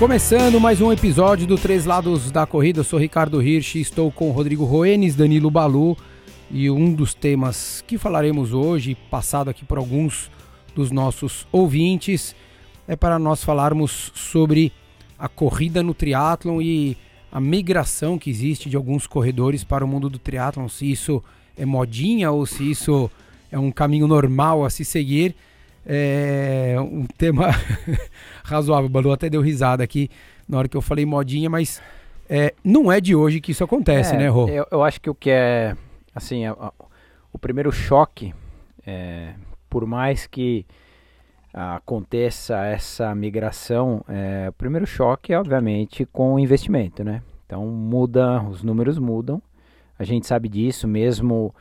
Começando mais um episódio do Três Lados da Corrida, eu sou Ricardo Hirsch, estou com Rodrigo Roenes, Danilo Balu e um dos temas que falaremos hoje, passado aqui por alguns dos nossos ouvintes, é para nós falarmos sobre a corrida no triatlon e a migração que existe de alguns corredores para o mundo do triatlon, se isso é modinha ou se isso é um caminho normal a se seguir. É um tema razoável. O Balu até deu risada aqui na hora que eu falei modinha, mas é, não é de hoje que isso acontece, é, né, Rô? Eu, eu, acho que o que é, assim, a, a, o primeiro choque, é, por mais que aconteça essa migração, é, o primeiro choque é, obviamente, com o investimento, né? Então, muda, os números mudam, a gente sabe disso, mesmo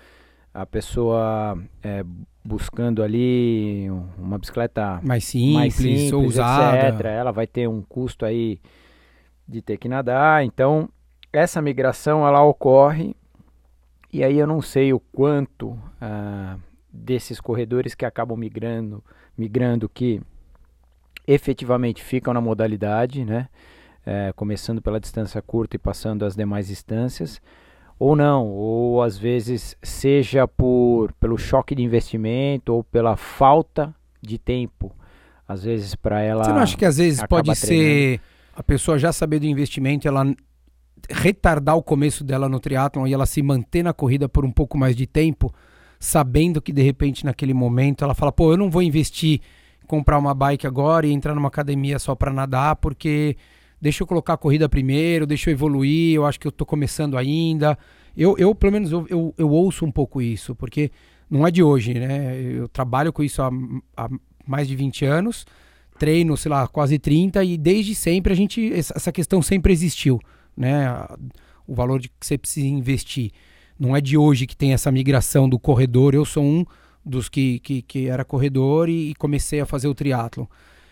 a pessoa é, buscando ali uma bicicleta mais simples, mais simples ousada, etc. Ela vai ter um custo aí de ter que nadar. Então, essa migração ela ocorre e aí eu não sei o quanto ah, desses corredores que acabam migrando, migrando que efetivamente ficam na modalidade, né? É, começando pela distância curta e passando as demais distâncias ou não, ou às vezes seja por pelo choque de investimento ou pela falta de tempo, às vezes para ela. Você não acha que às vezes pode treinando. ser a pessoa já saber do investimento, ela retardar o começo dela no triatlon e ela se manter na corrida por um pouco mais de tempo, sabendo que de repente naquele momento ela fala, pô, eu não vou investir comprar uma bike agora e entrar numa academia só para nadar, porque deixa eu colocar a corrida primeiro, deixa eu evoluir, eu acho que eu tô começando ainda. Eu, eu pelo menos, eu, eu, eu ouço um pouco isso, porque não é de hoje, né? Eu trabalho com isso há, há, mais de 20 anos, treino, sei lá, quase 30, e desde sempre a gente, essa questão sempre existiu, né? O valor de que você precisa investir. Não é de hoje que tem essa migração do corredor, eu sou um dos que, que, que era corredor e, e comecei a fazer o triatlo.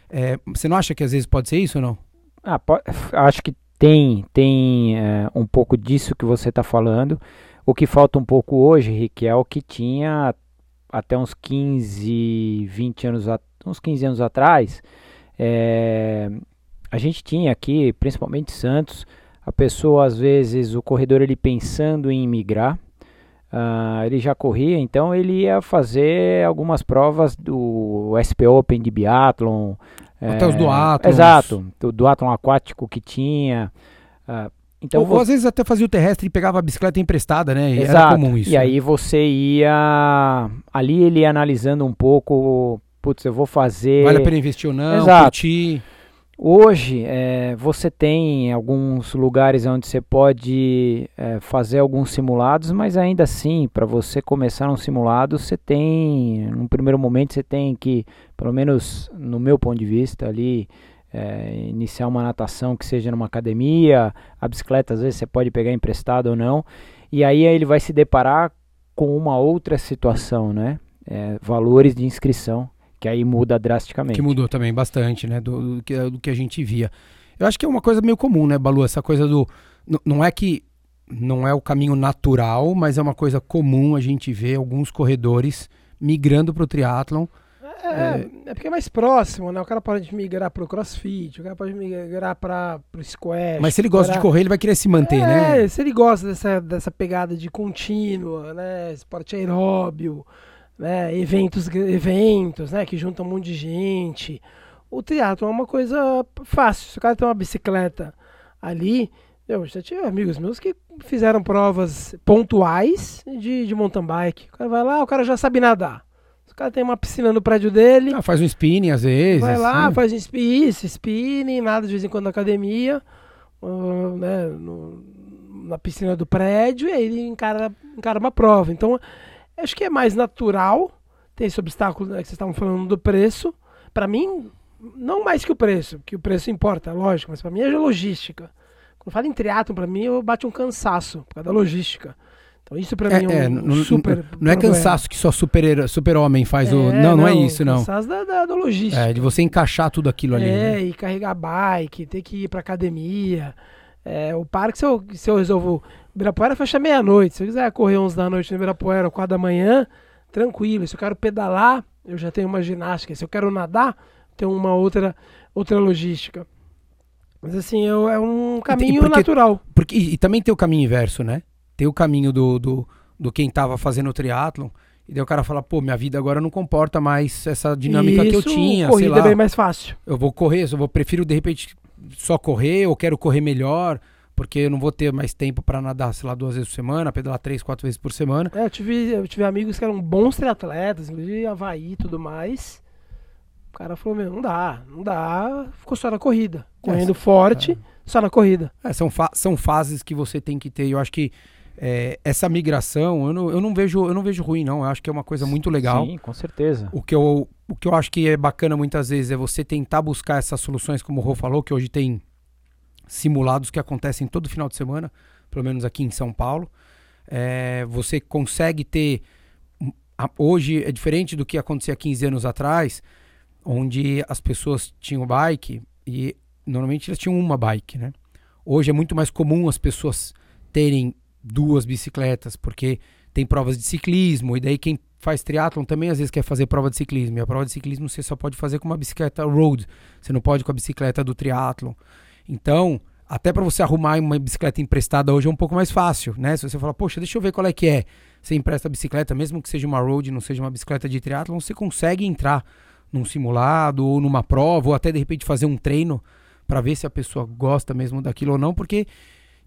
É, você não acha que às vezes pode ser isso ou não? Ah, acho que tem, tem é, um pouco disso que você está falando. O que falta um pouco hoje, Rick, é o que tinha até uns 15, 20 anos, uns 15 anos atrás. É, a gente tinha aqui, principalmente Santos, a pessoa às vezes, o corredor ele pensando em migrar, uh, ele já corria, então ele ia fazer algumas provas do SP Open de biathlon, até é, os duatlons. Exato, o duatlon aquático que tinha. Uh, então Ou, você... às vezes até fazia o terrestre e pegava a bicicleta emprestada, né? Exato. Era comum isso. E aí você ia. Ali ele ia analisando um pouco. Putz, eu vou fazer. Vale a pena investir ou não? Exato. Curtir. Hoje é, você tem alguns lugares onde você pode é, fazer alguns simulados, mas ainda assim, para você começar um simulado, você tem, no primeiro momento, você tem que, pelo menos no meu ponto de vista, ali é, iniciar uma natação que seja numa academia, a bicicleta às vezes você pode pegar emprestado ou não, e aí ele vai se deparar com uma outra situação, né? É, valores de inscrição que aí muda drasticamente. Que mudou também bastante, né? Do, do, que, do que a gente via. Eu acho que é uma coisa meio comum, né, Balu? Essa coisa do. Não é que não é o caminho natural, mas é uma coisa comum a gente ver alguns corredores migrando para o triatlon. É, é, é, porque é mais próximo, né? O cara pode migrar para o crossfit, o cara pode migrar para o squash. Mas se ele gosta de correr, ele vai querer se manter, é, né? É, se ele gosta dessa, dessa pegada de contínua, né? Esporte aeróbio, né, eventos, eventos, né, que juntam um monte de gente. O teatro é uma coisa fácil. Se o cara tem uma bicicleta ali, eu já tive amigos meus que fizeram provas pontuais de, de mountain bike. O cara vai lá, o cara já sabe nadar. O cara tem uma piscina no prédio dele. Ah, faz um spinning às vezes. Vai lá, né? faz um spinning, spinning, nada de vez em quando na academia, uh, né, no, na piscina do prédio, e aí ele encara, encara uma prova. Então, Acho que é mais natural. Tem esse obstáculo né, que vocês estavam falando do preço. Para mim, não mais que o preço, que o preço importa, lógico, mas para mim é logística. Quando falo em triatlon, para mim eu bate um cansaço por causa da logística. Então isso para é, mim é um é, super. Não, é cansaço que só super, super homem faz é, o. Não, não, não, é isso, não. Cansaço da, da, da, logística. É, de você encaixar tudo aquilo ali. É, né? e carregar bike, ter que ir pra academia. É, o parque, se eu, se eu resolvo Ibirapuera fecha meia-noite. Se eu quiser correr 11 da noite no Ibirapuera, 4 da manhã, tranquilo. Se eu quero pedalar, eu já tenho uma ginástica. Se eu quero nadar, tenho uma outra, outra logística. Mas assim, eu, é um caminho porque, natural. Porque, e, e, também tem o caminho inverso, né? Tem o caminho do, do, do quem tava fazendo o triatlon. E daí o cara fala, pô, minha vida agora não comporta mais essa dinâmica Isso, que eu tinha. Corrida sei lá, é bem mais fácil. Eu vou correr, eu vou, prefiro de repente só correr, ou quero correr melhor porque eu não vou ter mais tempo para nadar, sei lá, duas vezes por semana, pedalar três, quatro vezes por semana. É, eu tive, eu tive amigos que eram bons triatletas, inclusive Havaí e tudo mais. O cara falou, meu, não dá, não dá, ficou só na corrida. Correndo é, forte, é. só na corrida. É, são, fa são fases que você tem que ter. Eu acho que é, essa migração, eu não, eu, não vejo, eu não vejo ruim, não. Eu acho que é uma coisa muito legal. Sim, com certeza. O que, eu, o que eu acho que é bacana muitas vezes é você tentar buscar essas soluções, como o Rô falou, que hoje tem simulados que acontecem todo final de semana, pelo menos aqui em São Paulo. É, você consegue ter. Hoje é diferente do que acontecia 15 anos atrás, onde as pessoas tinham bike e normalmente elas tinham uma bike, né? Hoje é muito mais comum as pessoas terem duas bicicletas, porque tem provas de ciclismo, e daí quem faz triatlon também às vezes quer fazer prova de ciclismo. E a prova de ciclismo você só pode fazer com uma bicicleta road, você não pode com a bicicleta do triatlon. Então, até para você arrumar uma bicicleta emprestada hoje é um pouco mais fácil, né? Se você falar, poxa, deixa eu ver qual é que é. Você empresta a bicicleta, mesmo que seja uma road, não seja uma bicicleta de triatlon, você consegue entrar num simulado ou numa prova, ou até de repente fazer um treino para ver se a pessoa gosta mesmo daquilo ou não, porque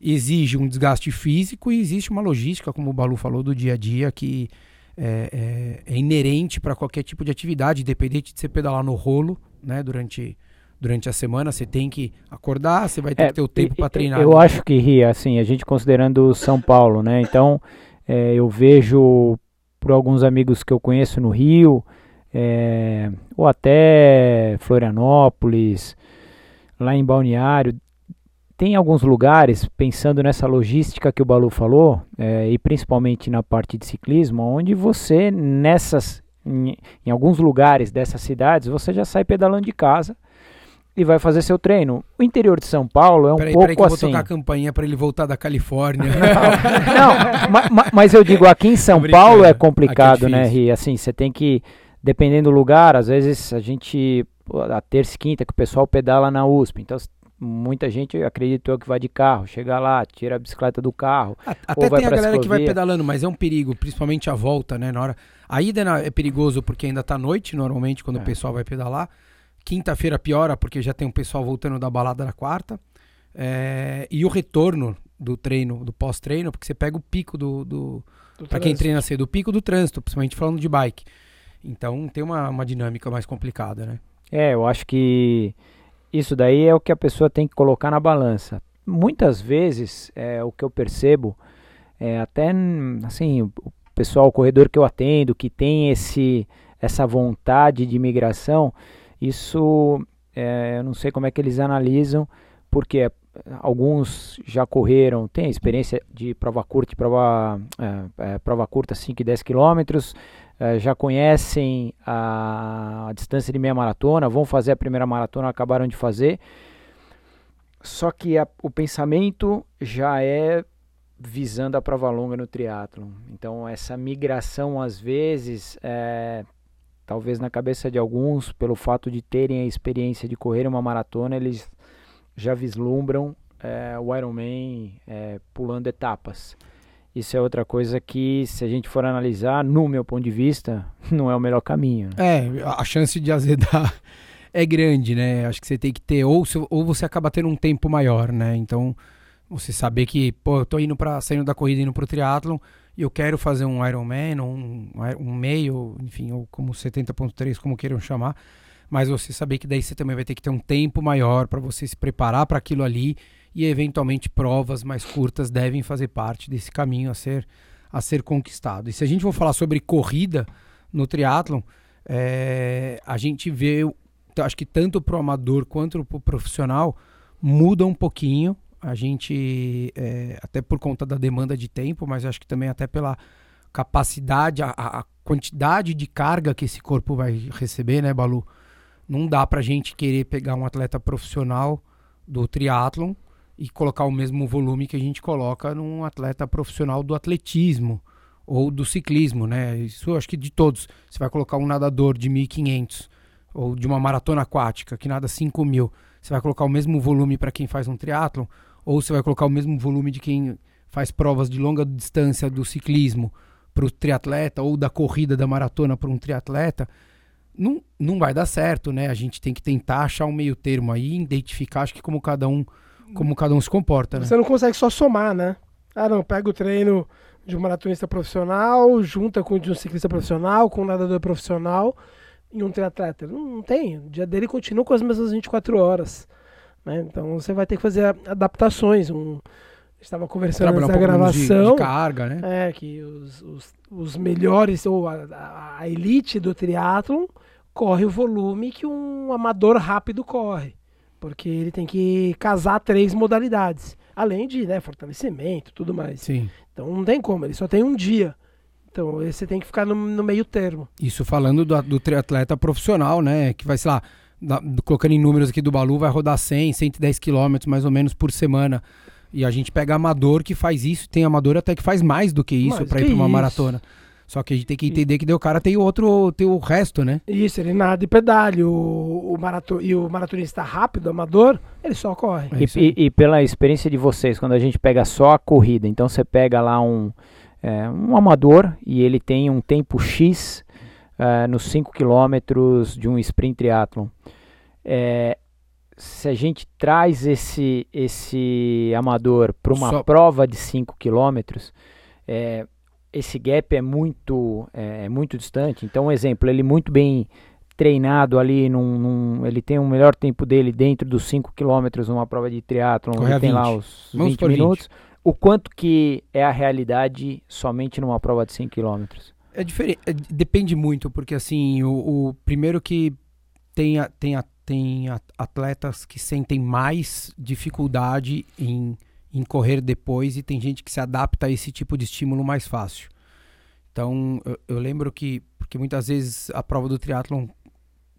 exige um desgaste físico e existe uma logística, como o Balu falou, do dia a dia que é, é, é inerente para qualquer tipo de atividade, independente de você pedalar no rolo, né, durante durante a semana, você tem que acordar, você vai ter é, que ter o tempo para treinar. Eu né? acho que, Ria, assim, a gente considerando São Paulo, né? Então, é, eu vejo por alguns amigos que eu conheço no Rio, é, ou até Florianópolis, lá em Balneário, tem alguns lugares, pensando nessa logística que o Balu falou, é, e principalmente na parte de ciclismo, onde você, nessas, em, em alguns lugares dessas cidades, você já sai pedalando de casa, e vai fazer seu treino. O interior de São Paulo é um peraí, pouco peraí que eu vou assim. tocar a campanha para ele voltar da Califórnia. não, ma, mas eu digo aqui em São Paulo é, é complicado, é né, Ri? Assim, você tem que dependendo do lugar, às vezes a gente a terça e quinta que o pessoal pedala na USP, então muita gente acreditou que vai de carro, chega lá, tira a bicicleta do carro. Até tem a galera que vai pedalando, mas é um perigo, principalmente a volta, né? Na hora. A ida é perigoso porque ainda tá noite, normalmente, quando é. o pessoal vai pedalar. Quinta-feira piora porque já tem um pessoal voltando da balada na quarta. É, e o retorno do treino, do pós-treino, porque você pega o pico do. do, do para quem treina cedo, o pico do trânsito, principalmente falando de bike. Então tem uma, uma dinâmica mais complicada, né? É, eu acho que isso daí é o que a pessoa tem que colocar na balança. Muitas vezes, é, o que eu percebo, é, até assim, o pessoal, o corredor que eu atendo, que tem esse, essa vontade de migração, isso é, eu não sei como é que eles analisam, porque alguns já correram, tem experiência de prova curta, prova, é, é, prova curta 5 e 10 quilômetros, é, já conhecem a, a, distância de meia maratona, vão fazer a primeira maratona, acabaram de fazer. Só que a, o pensamento já é visando a prova longa no triatlo. Então essa migração às vezes é, talvez na cabeça de alguns, pelo fato de terem a experiência de correr uma maratona, eles já vislumbram é, o Ironman é, pulando etapas. Isso é outra coisa que, se a gente for analisar, no meu ponto de vista, não é o melhor caminho. É, a chance de azedar é grande, né? Acho que você tem que ter, ou, ou você acaba tendo um tempo maior, né? Então, você saber que, pô, eu tô indo para saindo da corrida indo pro triatlon, e eu quero fazer um Ironman, um, um meio, enfim, ou como 70.3, como queiram chamar, mas você saber que daí você também vai ter que ter um tempo maior para você se preparar para aquilo ali e eventualmente provas mais curtas devem fazer parte desse caminho a ser a ser conquistado. E se a gente for falar sobre corrida no triatlon, é, a gente vê, acho que tanto para o amador quanto para o profissional muda um pouquinho a gente, é, até por conta da demanda de tempo, mas acho que também até pela capacidade, a, a, quantidade de carga que esse corpo vai receber, né, Balu? Não dá pra gente querer pegar um atleta profissional do triatlon e colocar o mesmo volume que a gente coloca num atleta profissional do atletismo ou do ciclismo, né? Isso eu acho que de todos. Você vai colocar um nadador de 1.500 ou de uma maratona aquática que nada 5 mil, você vai colocar o mesmo volume para quem faz um triatlon ou você vai colocar o mesmo volume de quem faz provas de longa distância do ciclismo para o triatleta ou da corrida da maratona para um triatleta, não, não vai dar certo, né? A gente tem que tentar achar um meio termo aí, identificar, acho que como cada um, como cada um se comporta, né? Você não consegue só somar, né? Ah, não, pega o treino de um maratonista profissional, junta com o de um ciclista profissional, com um nadador profissional e um triatleta. Não, não tem. O dia dele continua com as mesmas 24 horas. Né? Então você vai ter que fazer adaptações. Um, estava conversando antes um da gravação. De, de, carga, né? É, que os, os, os melhores, ou a, a, a elite do triatlon, corre o volume que um amador rápido corre. Porque ele tem que casar três modalidades. Além de né, fortalecimento tudo mais. Sim. Então não tem como, ele só tem um dia. Então você tem que ficar no, no meio termo. Isso falando do, do triatleta profissional, né? Que vai, sei lá, da, colocando em números aqui do Balu, vai rodar 100, 110 quilômetros mais ou menos por semana. E a gente pega amador que faz isso, tem amador até que faz mais do que isso para ir para uma isso. maratona. Só que a gente tem que entender que o cara tem outro, tem o resto, né? Isso, ele nada e pedale. O, o maraton, e o maratonista rápido, amador, ele só corre. É e, e, e, pela experiência de vocês, quando a gente pega só a corrida, então você pega lá um, é, um amador e ele tem um tempo X uh, nos 5 quilômetros de um sprint triathlon. É, se a gente traz esse, esse amador para uma Só... prova de 5 quilômetros, é, esse gap é muito, é, é, muito distante. Então, um exemplo, ele muito bem treinado ali, num, num, ele tem um melhor tempo dele dentro dos 5 quilômetros numa prova de triatlon, ele tem lá os Vamos 20 minutos. 20. O quanto que é a realidade somente numa prova de 5 quilômetros? É diferente, é, depende muito, porque assim, o, o primeiro que tem a, tem a tem atletas que sentem mais dificuldade em, em correr depois e tem gente que se adapta a esse tipo de estímulo mais fácil. Então, eu, eu lembro que, porque muitas vezes a prova do triatlon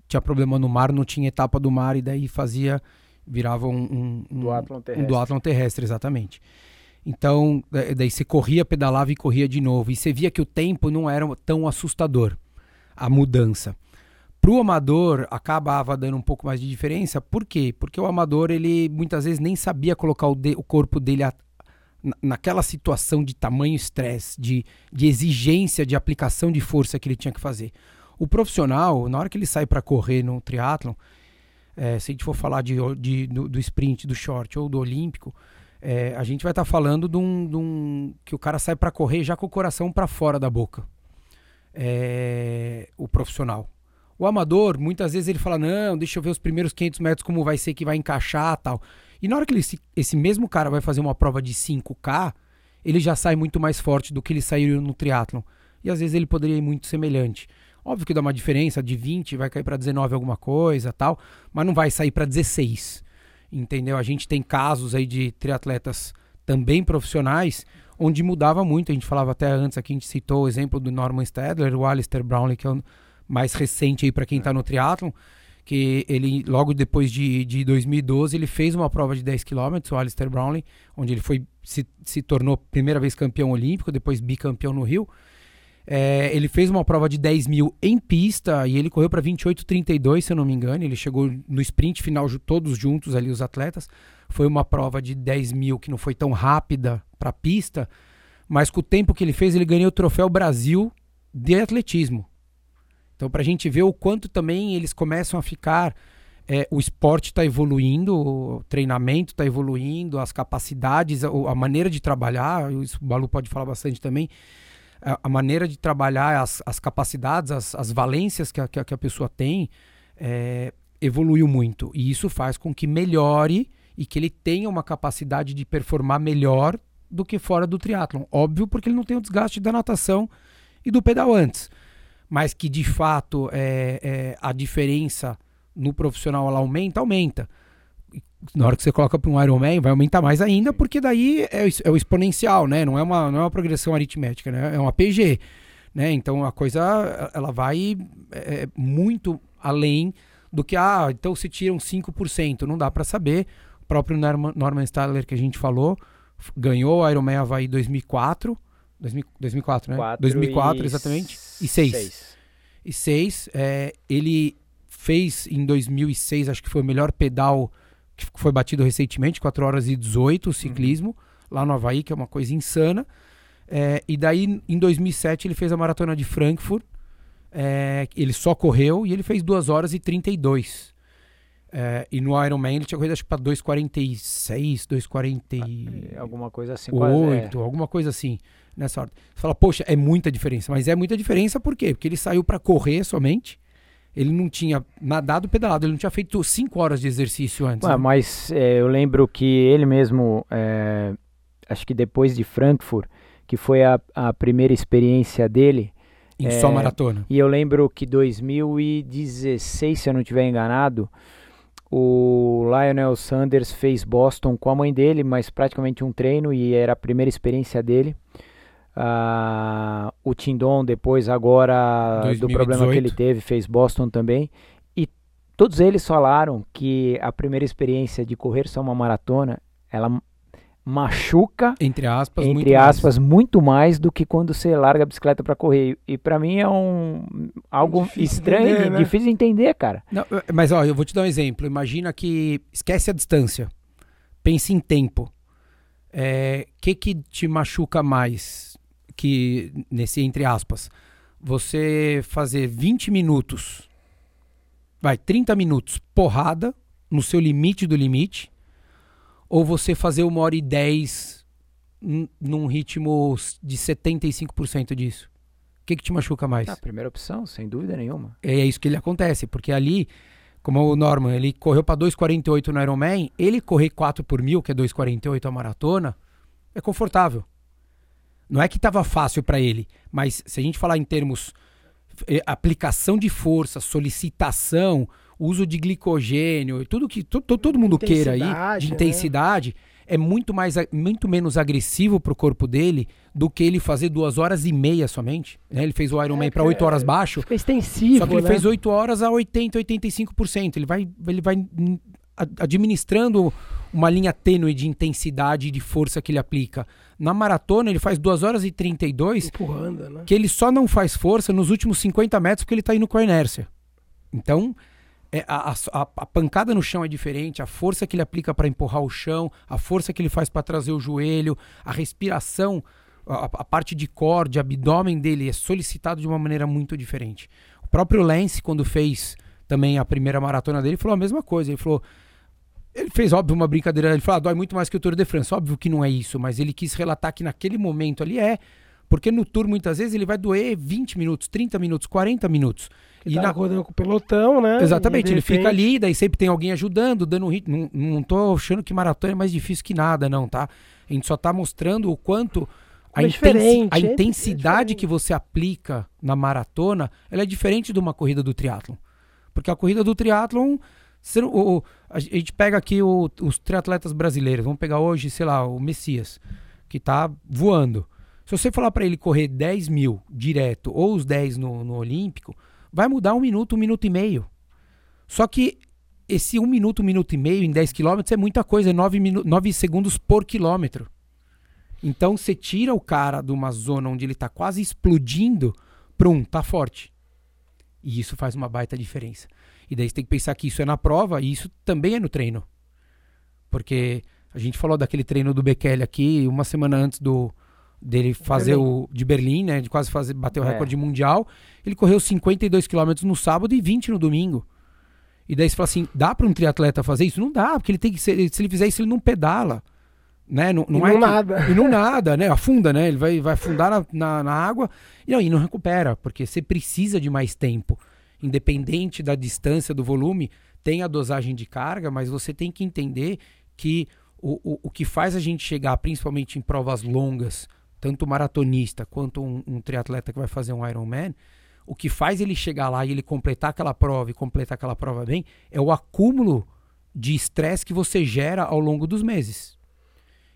tinha problema no mar, não tinha etapa do mar e daí fazia, virava um, um, um terrestre. Um terrestre, exatamente. Então, daí você corria, pedalava e corria de novo. E você via que o tempo não era tão assustador, a mudança. Pro amador acabava dando um pouco mais de diferença. Por quê? Porque o amador ele muitas vezes nem sabia colocar o, de, o corpo dele a, naquela situação de tamanho estresse, de, de exigência de aplicação de força que ele tinha que fazer. O profissional, na hora que ele sai para correr no triatlon, é, se a gente for falar de, de do, do, sprint, do short ou do olímpico, é, a gente vai estar tá falando de um, de um, que o cara sai para correr já com o coração para fora da boca. É, o profissional. O amador, muitas vezes ele fala: não, deixa eu ver os primeiros 500 metros como vai ser que vai encaixar tal. E na hora que ele, esse mesmo cara vai fazer uma prova de 5K, ele já sai muito mais forte do que ele saiu no triatlon. E às vezes ele poderia ir muito semelhante. Óbvio que dá uma diferença de 20, vai cair para 19 alguma coisa tal, mas não vai sair para 16. Entendeu? A gente tem casos aí de triatletas também profissionais onde mudava muito. A gente falava até antes aqui, a gente citou o exemplo do Norman Stadler, o Alistair Brownlee, que é um mais recente aí para quem está no triatlon, que ele logo depois de, de 2012 ele fez uma prova de 10 km, o Alistair Brownlee, onde ele foi se, se tornou primeira vez campeão olímpico, depois bicampeão no Rio. É, ele fez uma prova de 10 mil em pista e ele correu para 28,32, se eu não me engano. Ele chegou no sprint final todos juntos ali, os atletas. Foi uma prova de 10 mil que não foi tão rápida para pista, mas com o tempo que ele fez, ele ganhou o troféu Brasil de atletismo. Então, para a gente ver o quanto também eles começam a ficar. É, o esporte está evoluindo, o treinamento está evoluindo, as capacidades, a, a, maneira de trabalhar, isso o Balu pode falar bastante também, a, maneira de trabalhar, as, as capacidades, as, as valências que a, que a, pessoa tem, é, evoluiu muito. E isso faz com que melhore e que ele tenha uma capacidade de performar melhor do que fora do triatlon. Óbvio, porque ele não tem o desgaste da natação e do pedal antes mas que de fato é, é, a diferença no profissional ela aumenta, aumenta. Na hora que você coloca para um Ironman, vai aumentar mais ainda, porque daí é, é, o exponencial, né? Não é uma, não é uma progressão aritmética, né? É uma PG, né? Então a coisa ela vai é, muito além do que, ah, então se tiram 5%, não dá para saber. próprio Norman, Norman Stadler que a gente falou, ganhou o Ironman Havaí 2004, 2004, né? 4 2004, e exatamente. E 6. seis. E 6, é, ele fez em 2006, acho que foi o melhor pedal que foi batido recentemente, 4 horas e 18 o ciclismo, lá no Havaí, que é uma coisa insana. É, e daí, em 2007, ele fez a maratona de Frankfurt. É, ele só correu e ele fez 2 horas e 32. É, e no Ironman ele tinha corrido acho que para 2,46, 2,48, É, Alguma coisa assim. quase, é. alguma coisa assim, nessa ordem. Você fala, poxa, é muita diferença. Mas é muita diferença por quê? Porque ele saiu para correr somente. Ele não tinha nadado pedalado, ele não tinha feito 5 horas de exercício antes. Ué, né? mas é, eu lembro que ele mesmo, é, acho que depois de Frankfurt, que foi a, a primeira experiência dele, Em é, só maratona. e eu lembro que 2016, se eu não estiver enganado, o Lionel Sanders fez Boston com a mãe dele, mas praticamente um treino e era a primeira experiência dele. Ah, o Tindon depois agora do problema que 2018. ele teve fez Boston também e todos eles falaram que a primeira experiência de correr só uma maratona ela machuca Entre aspas, muito entre mais. aspas muito mais do que quando você larga a bicicleta para correr e para mim é um algo Difícil estranho entender, de- né? difícil de entender cara Não, eh, mas ó, eu vou te dar um exemplo. Imagina que esquece a distância. Pense em tempo. O que que te machuca mais que nesse entre aspas? Você fazer 20 minutos, vai 30 minutos porrada no seu limite do limite, ou você fazer uma hora e 10 n- num ritmo de 75% disso? O que que te machuca mais? a primeira opção sem dúvida nenhuma É isso que ele acontece, porque ali, como o Norman, ele correu para 2,48 no Ironman, ele correr 4 por mil, que é 2,48 a maratona, é confortável. Não é que estava fácil para ele, mas se a gente falar em termos eh, aplicação de força, solicitação, uso de glicogênio, tudo que to- to- todo mundo queira aí, Intensidade, de né? intensidade, é muito, mais, muito menos agressivo pro corpo dele do que ele fazer duas horas e meia somente. né? Ele fez o Ironman É, para 8 horas é, baixo, Fica extensivo, só que ele né? fez 8 horas a 80, 85%. Ele vai, ele vai administrando uma linha tênue de intensidade e de força que ele aplica. Na maratona, ele faz 2 horas e 32, Empurrando, né? que ele só não faz força nos últimos 50 metros porque ele tá indo com a inércia. Então, é, a, a- a pancada no chão é diferente, a força que ele aplica para empurrar o chão, a força que ele faz para trazer o joelho, a respiração, a, a parte de core, de abdômen dele é solicitado de uma maneira muito diferente. O próprio Lance, quando fez também a primeira maratona dele, falou a mesma coisa. Ele falou. Ele fez, óbvio, uma brincadeira. Ele falou, ah, dói muito mais que o Tour de France. Óbvio que não é isso, mas ele quis relatar que naquele momento ali é. Porque no Tour, muitas vezes, ele vai doer 20 minutos, 30 minutos, 40 minutos. Ele E tá na, rodando com o pelotão, né? Exatamente, ele fica ali, daí sempre tem alguém ajudando, dando um ritmo. Não, não tô achando que maratona é mais difícil que nada, não, tá? A gente só tá mostrando o quanto a, É intensi- a é- é intensidade diferente. que você aplica na maratona, ela é diferente de uma corrida do triatlon. Porque a corrida do triatlon, a gente pega aqui o- os triatletas brasileiros, vamos pegar hoje, sei lá, o Messias, que tá voando. Se você falar para ele correr 10 mil direto ou os 10 no, no Olímpico, vai mudar um minuto, um minuto e meio. Só que esse um minuto, um minuto e meio em 10 quilômetros é muita coisa, é 9, minu 9 segundos por quilômetro. Então você tira o cara de uma zona onde ele tá quase explodindo para um, tá forte. E isso faz uma baita diferença. E daí você tem que pensar que isso é na prova e isso também é no treino. Porque a gente falou daquele treino do Bekele aqui uma semana antes do dele fazer Berlim. o de Berlim, né, de quase fazer bater o É. recorde mundial. Ele correu 52 quilômetros no sábado e 20 no domingo. E daí você fala assim, dá para um triatleta fazer isso? Não dá, porque ele tem que ser, se ele fizer isso ele não pedala, né? Não, não E é não que- nada. e não nada, né? Afunda, né? Ele vai, vai afundar na, na, na água e, não, e não recupera, porque você precisa de mais tempo. Independente da distância, do volume, tem a dosagem de carga, mas você tem que entender que o, o, o que faz a gente chegar, principalmente em provas longas, tanto maratonista quanto um, um triatleta que vai fazer um Ironman, o que faz ele chegar lá e ele completar aquela prova e completar aquela prova bem é o acúmulo de estresse que você gera ao longo dos meses.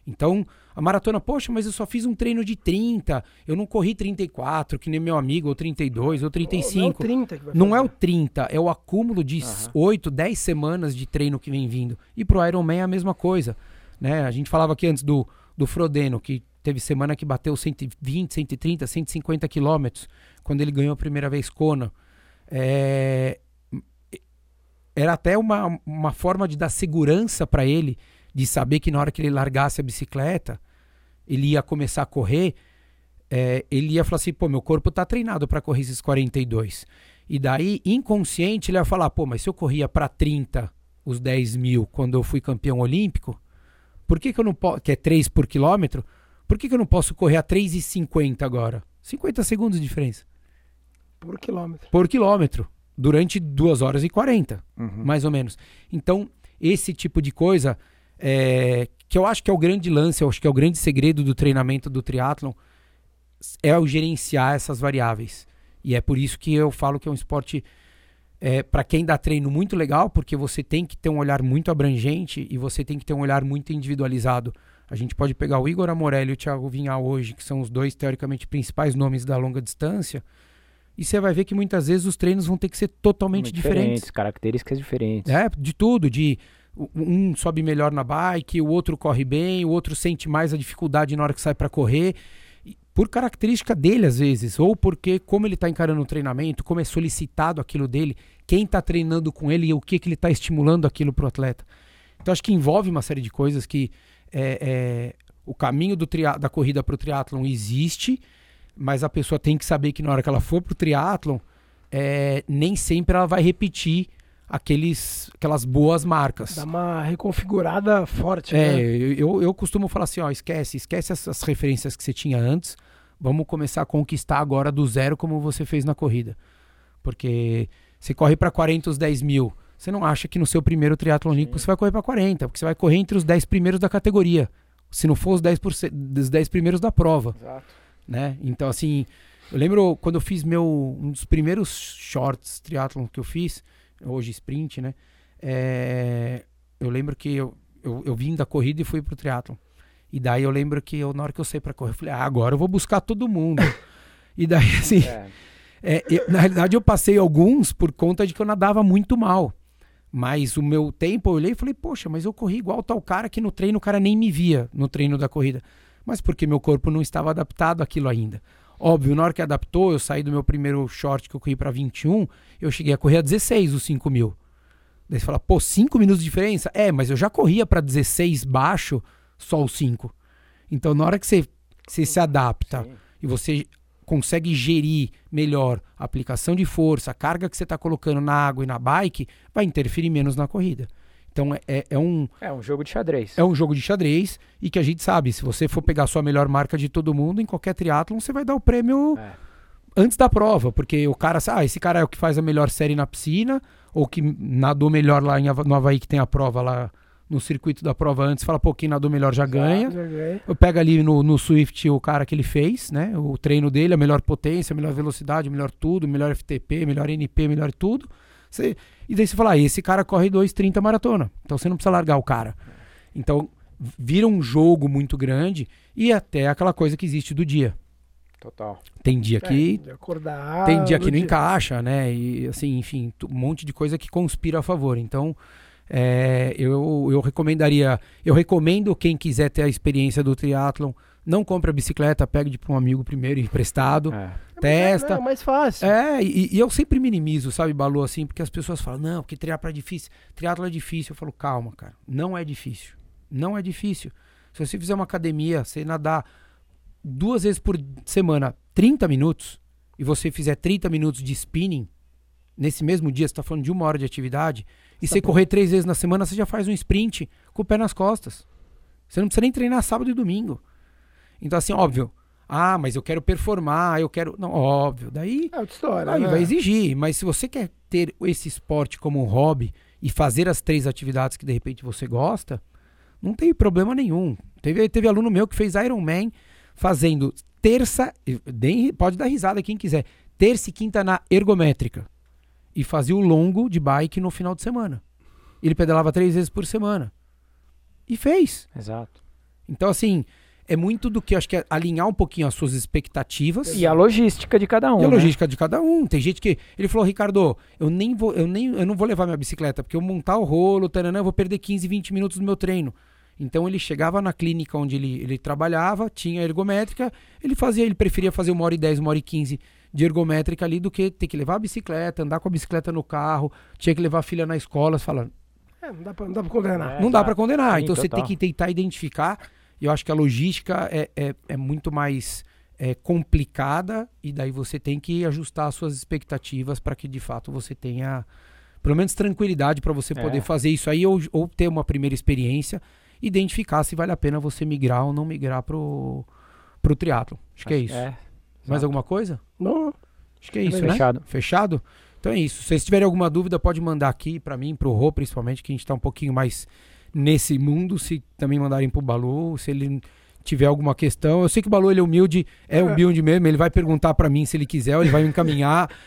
Então, a maratona, poxa, mas eu só fiz um treino de 30, eu não corri 34, que nem meu amigo, ou 32, ou 35. Não é o 30 que vai Não é o 30, é o acúmulo de uhum. 8, 10 semanas de treino que vem vindo. E pro Ironman é a mesma coisa. Né? A gente falava aqui antes do, do Frodeno, que teve semana que bateu 120, 130, 150 quilômetros, quando ele ganhou a primeira vez Kona. É... Era até uma, uma forma de dar segurança para ele, de saber que na hora que ele largasse a bicicleta, ele ia começar a correr, é, ele ia falar assim, pô, meu corpo tá treinado para correr esses 42. E daí, inconsciente, ele ia falar, pô, mas se eu corria para 30 os 10 mil quando eu fui campeão olímpico, por que, que eu não posso, que é 3 por quilômetro, por que, que eu não posso correr a 3,50 agora? 50 segundos de diferença. Por quilômetro. Por quilômetro. Durante 2 horas e 40, uhum. mais ou menos. Então, esse tipo de coisa, é, que eu acho que é o grande lance, eu acho que é o grande segredo do treinamento do triatlon, é o gerenciar essas variáveis. E é por isso que eu falo que é um esporte é, para quem dá treino muito legal, porque você tem que ter um olhar muito abrangente e você tem que ter um olhar muito individualizado. A gente pode pegar o Igor Amorelli e o Thiago Vinhal hoje, que são os dois teoricamente principais nomes da longa distância, e você vai ver que muitas vezes os treinos vão ter que ser totalmente diferentes. diferentes. Características diferentes. É, de tudo, de um sobe melhor na bike, o outro corre bem, o outro sente mais a dificuldade na hora que sai para correr por característica dele às vezes, ou porque como ele está encarando o treinamento, como é solicitado aquilo dele, quem está treinando com ele e o que, que ele está estimulando aquilo para o atleta. Então acho que envolve uma série de coisas que é, é, o caminho da corrida para o triatlon existe, mas a pessoa tem que saber que na hora que ela for para o triatlon, é, nem sempre ela vai repetir aqueles, aquelas boas marcas. Dá uma reconfigurada forte. É, né? eu, eu costumo falar assim, ó, esquece, esquece essas referências que você tinha antes, vamos começar a conquistar agora do zero como você fez na corrida. Porque você corre para 40 os 10 mil, você não acha que no seu primeiro triatlo olímpico você vai correr para 40, porque você vai correr entre os 10 primeiros da categoria, se não for os 10, por, os 10 primeiros da prova. Exato. Né? Então, assim, eu lembro quando eu fiz meu um dos primeiros shorts triatlon que eu fiz, hoje sprint, né? É, eu lembro que eu, eu, eu, vim da corrida e fui pro triatlon. E daí eu lembro que eu, na hora que eu saí para correr, eu falei, ah, agora eu vou buscar todo mundo. e daí, assim, é. É, eu, na realidade eu passei alguns por conta de que eu nadava muito mal. Mas o meu tempo, eu olhei e falei, poxa, mas eu corri igual tal cara que no treino o cara nem me via no treino da corrida. Mas porque meu corpo não estava adaptado àquilo ainda. Óbvio, na hora que adaptou, eu saí do meu primeiro short que eu corri para 21, eu cheguei a correr a 16 os 5 mil. Daí você fala, pô, 5 minutos de diferença? É, mas eu já corria para 16 baixo, só os 5. Então, na hora que você, você se adapta Sim. e você consegue gerir melhor a aplicação de força, a carga que você está colocando na água e na bike, vai interferir menos na corrida. Então é, é, é, um. É um jogo de xadrez. É um jogo de xadrez e que a gente sabe, se você for pegar a sua melhor marca de todo mundo, em qualquer triatlon, você vai dar o prêmio é. antes da prova. Porque o cara, ah, esse cara é o que faz a melhor série na piscina, ou que nadou melhor lá em, no Havaí, que tem a prova lá no circuito da prova antes, fala, pô, quem nadou melhor já, ganha. Eu pego ali no, no Swift o cara que ele fez, né? O treino dele, a melhor potência, a melhor velocidade, melhor tudo, melhor FTP, melhor NP, melhor tudo. Você, e daí você fala, ah, esse cara corre 2,30 maratona. Então você não precisa largar o cara. Então vira um jogo muito grande e até aquela coisa que existe do dia. Total. Tem dia que. É, acordar, tem dia que não dia. encaixa, né? E assim, enfim, um monte de coisa que conspira a favor. Então, é, eu, eu recomendaria. Eu recomendo quem quiser ter a experiência do triatlon não compre a bicicleta, pegue para um amigo primeiro emprestado, é. testa. É, é mais fácil. É, e, e, eu sempre minimizo, sabe, Balu, assim, porque as pessoas falam, não, porque triatlo é difícil. Triatlo é difícil. Eu falo, calma, cara, não é difícil. Não é difícil. Se você fizer uma academia, você nadar duas vezes por semana, 30 minutos, e você fizer 30 minutos de spinning, nesse mesmo dia, você está falando de uma hora de atividade, e tá você bom. correr três vezes na semana, você já faz um sprint com o pé nas costas. Você não precisa nem treinar sábado e domingo. Então, assim, óbvio. Ah, mas eu quero performar, eu quero. Não, óbvio. Daí. É outra história. Aí né? vai exigir. Mas se você quer ter esse esporte como um hobby e fazer as três atividades que de repente você gosta, não tem problema nenhum. Teve, teve aluno meu que fez Iron Man fazendo terça. Pode dar risada quem quiser. Terça e quinta na ergométrica. E fazia o longo de bike no final de semana. Ele pedalava três vezes por semana. E fez. Exato. Então, assim, é muito do que acho que é alinhar um pouquinho as suas expectativas. E a logística de cada um. E a né? logística de cada um. Tem gente que. Ele falou, Ricardo, eu nem vou, eu nem, eu não vou levar minha bicicleta, porque eu montar o rolo, taranã, eu vou perder 15, 20 minutos do meu treino. Então ele chegava na clínica onde ele, ele trabalhava, tinha ergométrica, ele fazia, ele preferia fazer uma hora e 10, uma hora e 15 de ergométrica ali do que ter que levar a bicicleta, andar com a bicicleta no carro, tinha que levar a filha na escola, fala, É, não dá pra, não dá pra condenar. É, não dá para condenar. Sim, então você total. tem que tentar identificar. E eu acho que a logística é, é, é muito mais é, complicada e daí você tem que ajustar as suas expectativas para que de fato você tenha pelo menos tranquilidade para você É. poder fazer isso aí ou, ou ter uma primeira experiência, identificar se vale a pena você migrar ou não migrar pro pro triatlo. Acho que é isso. É, Mais exato. alguma coisa? Não, Acho que é isso, né? Fechado. Fechado? Então é isso. Se vocês tiverem alguma dúvida, pode mandar aqui pra mim, pro Rô, principalmente, que a gente tá um pouquinho mais nesse mundo. Se também mandarem pro Balu, se ele tiver alguma questão. Eu sei que o Balu ele é humilde, é humilde mesmo, ele vai perguntar pra mim se ele quiser, ele vai me encaminhar.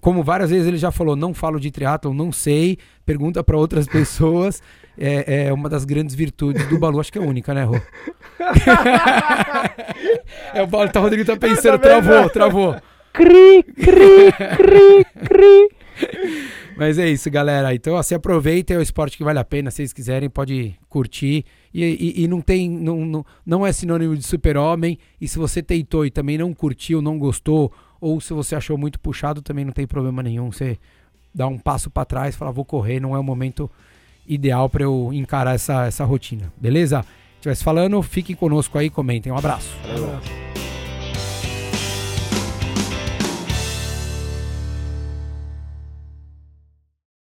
Como várias vezes ele já falou, não falo de triatlon, não sei, pergunta pra outras pessoas. É, é uma das grandes virtudes do Balu, acho que é única, né, Rô? é, o Balu, tá, o Rodrigo tá pensando, travou, travou. Cri, cri, cri, cri. Mas é isso, galera. Então, assim, aproveitem, é o esporte que vale a pena. Se vocês quiserem, pode curtir. E, e- e não tem. Não, não, não é sinônimo de super-homem. E se você tentou e também não curtiu, não gostou, ou se você achou muito puxado, também não tem problema nenhum. Você dá um passo pra trás fala, vou correr, não é o momento ideal pra eu encarar essa, essa rotina. Beleza? Se estivesse falando, fiquem conosco aí, comentem. Um abraço. Um abraço.